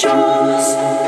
Thank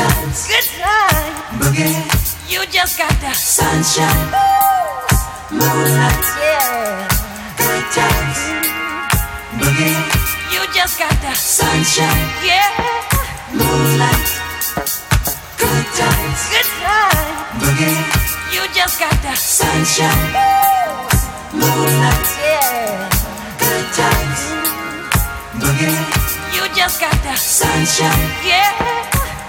times. Good time. Boogie. You just got the sunshine. Ooh. Moonlight. Yeah. Good times. Boogie. You just got the sunshine. Yeah. Moonlight. Good times. Good time. Boogie. You just got the sunshine. Ooh. Moonlight. Yeah. Good times. Boogie. You just got the sunshine. Yeah.